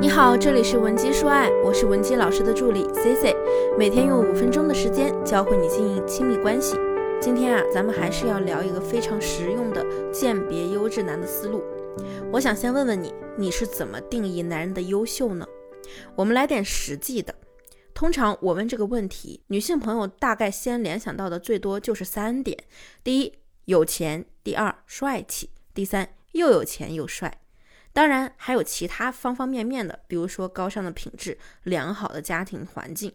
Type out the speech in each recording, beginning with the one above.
你好，这里是文姬说爱，我是文姬老师的助理 C C，每天用五分钟的时间教会你经营亲密关系。今天啊，咱们还是要聊一个非常实用的鉴别优质男的思路。我想先问问你，你是怎么定义男人的优秀呢？我们来点实际的。通常我问这个问题，女性朋友大概先联想到的最多就是三点：第一，有钱；第二，帅气；第三，又有钱又帅。当然还有其他方方面面的，比如说高尚的品质、良好的家庭环境。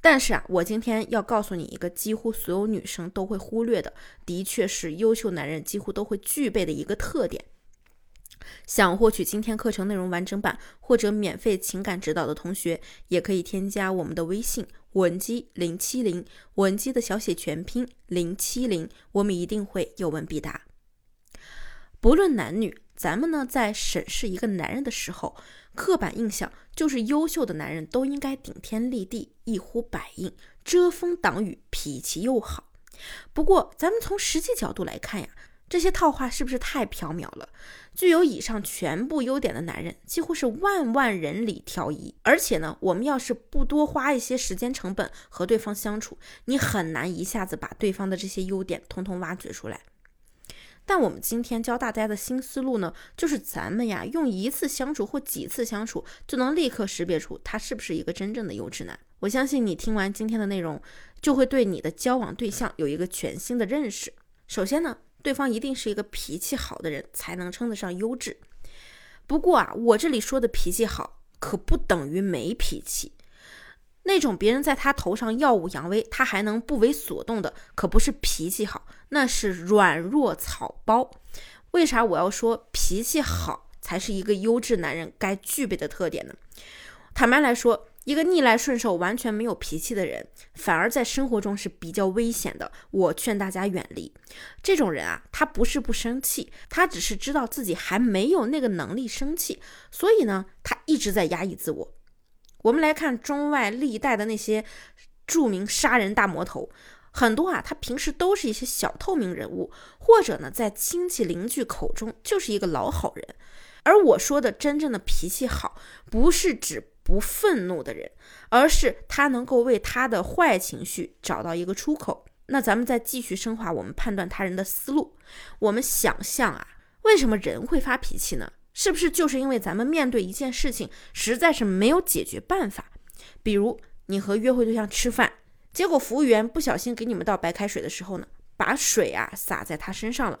但是啊，我今天要告诉你一个几乎所有女生都会忽略的，的确是优秀男人几乎都会具备的一个特点。想获取今天课程内容完整版或者免费情感指导的同学，也可以添加我们的微信文姬零七零，文姬的小写全拼零七零，我们一定会有问必答。不论男女，咱们呢在审视一个男人的时候，刻板印象就是优秀的男人都应该顶天立地、一呼百应、遮风挡雨、脾气又好。不过，咱们从实际角度来看呀，这些套话是不是太缥缈了？具有以上全部优点的男人，几乎是万万人里挑一。而且呢，我们要是不多花一些时间成本和对方相处，你很难一下子把对方的这些优点通通挖掘出来。但我们今天教大家的新思路呢，就是咱们呀用一次相处或几次相处，就能立刻识别出他是不是一个真正的优质男。我相信你听完今天的内容，就会对你的交往对象有一个全新的认识。首先呢，对方一定是一个脾气好的人，才能称得上优质。不过啊，我这里说的脾气好，可不等于没脾气。那种别人在他头上耀武扬威，他还能不为所动的，可不是脾气好，那是软弱草包。为啥我要说脾气好才是一个优质男人该具备的特点呢？坦白来说，一个逆来顺受、完全没有脾气的人，反而在生活中是比较危险的。我劝大家远离这种人啊！他不是不生气，他只是知道自己还没有那个能力生气，所以呢，他一直在压抑自我。我们来看中外历代的那些著名杀人大魔头，很多啊，他平时都是一些小透明人物，或者呢，在亲戚邻居口中就是一个老好人。而我说的真正的脾气好，不是指不愤怒的人，而是他能够为他的坏情绪找到一个出口。那咱们再继续深化我们判断他人的思路，我们想象啊，为什么人会发脾气呢？是不是就是因为咱们面对一件事情实在是没有解决办法？比如你和约会对象吃饭，结果服务员不小心给你们倒白开水的时候呢，把水啊洒在他身上了。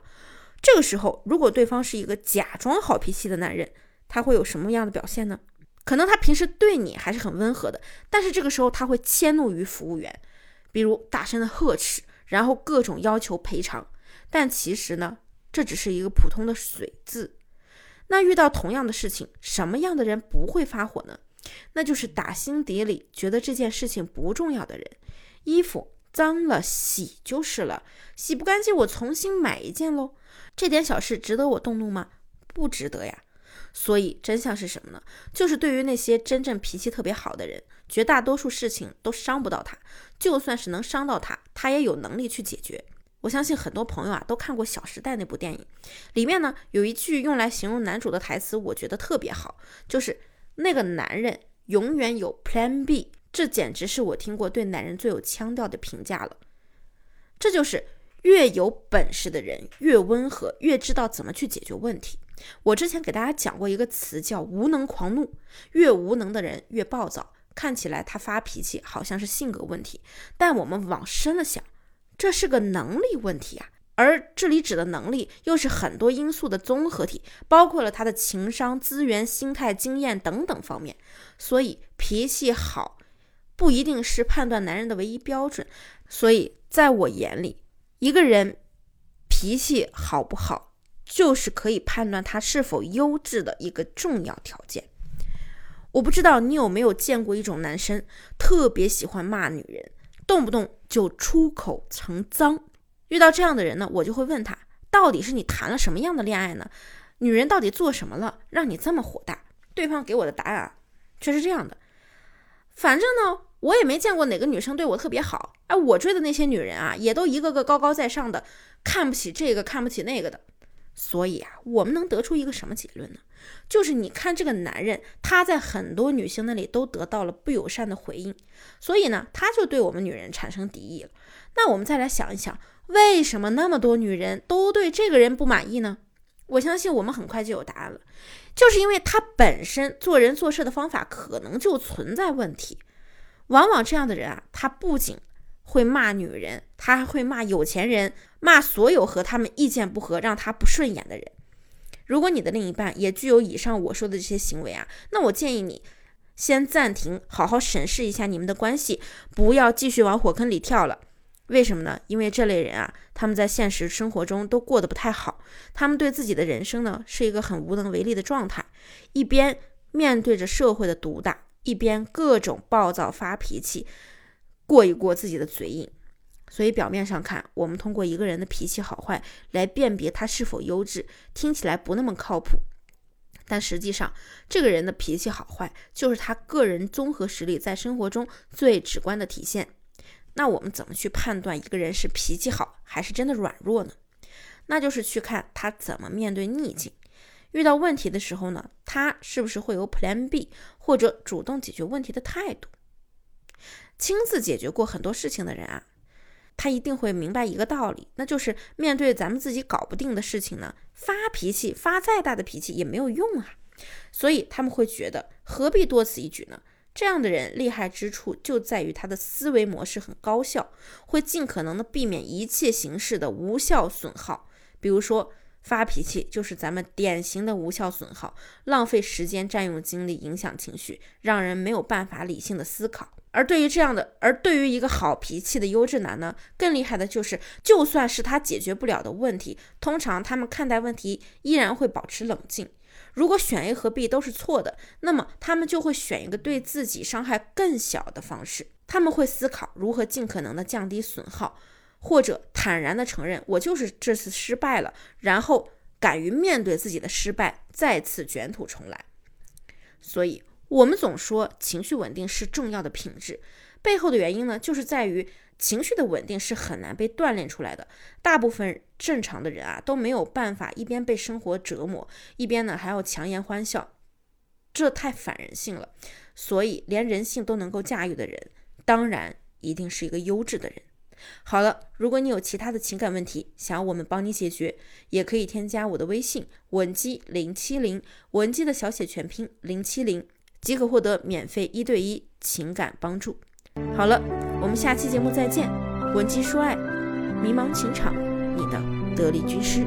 这个时候，如果对方是一个假装好脾气的男人，他会有什么样的表现呢？可能他平时对你还是很温和的，但是这个时候他会迁怒于服务员，比如大声的呵斥，然后各种要求赔偿。但其实呢，这只是一个普通的水渍。那遇到同样的事情，什么样的人不会发火呢？那就是打心底里觉得这件事情不重要的人。衣服脏了洗就是了，洗不干净我重新买一件喽。这点小事值得我动怒吗？不值得呀。所以真相是什么呢？就是对于那些真正脾气特别好的人，绝大多数事情都伤不到他，就算是能伤到他，他也有能力去解决。我相信很多朋友啊都看过《小时代》那部电影，里面呢有一句用来形容男主的台词，我觉得特别好，就是那个男人永远有 Plan B，这简直是我听过对男人最有腔调的评价了。这就是越有本事的人越温和，越知道怎么去解决问题。我之前给大家讲过一个词叫无能狂怒，越无能的人越暴躁，看起来他发脾气好像是性格问题，但我们往深了想。这是个能力问题啊，而这里指的能力又是很多因素的综合体，包括了他的情商、资源、心态、经验等等方面。所以脾气好不一定是判断男人的唯一标准。所以在我眼里，一个人脾气好不好，就是可以判断他是否优质的一个重要条件。我不知道你有没有见过一种男生，特别喜欢骂女人。动不动就出口成脏，遇到这样的人呢，我就会问他，到底是你谈了什么样的恋爱呢？女人到底做什么了，让你这么火大？对方给我的答案却是这样的，反正呢，我也没见过哪个女生对我特别好，哎，我追的那些女人啊，也都一个个高高在上的，看不起这个看不起那个的，所以啊，我们能得出一个什么结论呢？就是你看这个男人，他在很多女性那里都得到了不友善的回应，所以呢，他就对我们女人产生敌意了。那我们再来想一想，为什么那么多女人都对这个人不满意呢？我相信我们很快就有答案了，就是因为他本身做人做事的方法可能就存在问题。往往这样的人啊，他不仅会骂女人，他还会骂有钱人，骂所有和他们意见不合、让他不顺眼的人。如果你的另一半也具有以上我说的这些行为啊，那我建议你先暂停，好好审视一下你们的关系，不要继续往火坑里跳了。为什么呢？因为这类人啊，他们在现实生活中都过得不太好，他们对自己的人生呢是一个很无能为力的状态，一边面对着社会的毒打，一边各种暴躁发脾气。过一过自己的嘴瘾，所以表面上看，我们通过一个人的脾气好坏来辨别他是否优质，听起来不那么靠谱。但实际上，这个人的脾气好坏就是他个人综合实力在生活中最直观的体现。那我们怎么去判断一个人是脾气好还是真的软弱呢？那就是去看他怎么面对逆境，遇到问题的时候呢，他是不是会有 Plan B 或者主动解决问题的态度。亲自解决过很多事情的人啊，他一定会明白一个道理，那就是面对咱们自己搞不定的事情呢，发脾气发再大的脾气也没有用啊。所以他们会觉得何必多此一举呢？这样的人厉害之处就在于他的思维模式很高效，会尽可能的避免一切形式的无效损耗。比如说发脾气就是咱们典型的无效损耗，浪费时间、占用精力、影响情绪，让人没有办法理性的思考。而对于这样的，而对于一个好脾气的优质男呢，更厉害的就是，就算是他解决不了的问题，通常他们看待问题依然会保持冷静。如果选 A 和 B 都是错的，那么他们就会选一个对自己伤害更小的方式。他们会思考如何尽可能的降低损耗，或者坦然的承认我就是这次失败了，然后敢于面对自己的失败，再次卷土重来。所以。我们总说情绪稳定是重要的品质，背后的原因呢，就是在于情绪的稳定是很难被锻炼出来的。大部分正常的人啊，都没有办法一边被生活折磨，一边呢还要强颜欢笑，这太反人性了。所以，连人性都能够驾驭的人，当然一定是一个优质的人。好了，如果你有其他的情感问题，想要我们帮你解决，也可以添加我的微信文姬零七零，文姬的小写全拼零七零。即可获得免费一对一情感帮助。好了，我们下期节目再见。文姬说爱，迷茫情场，你的得力军师。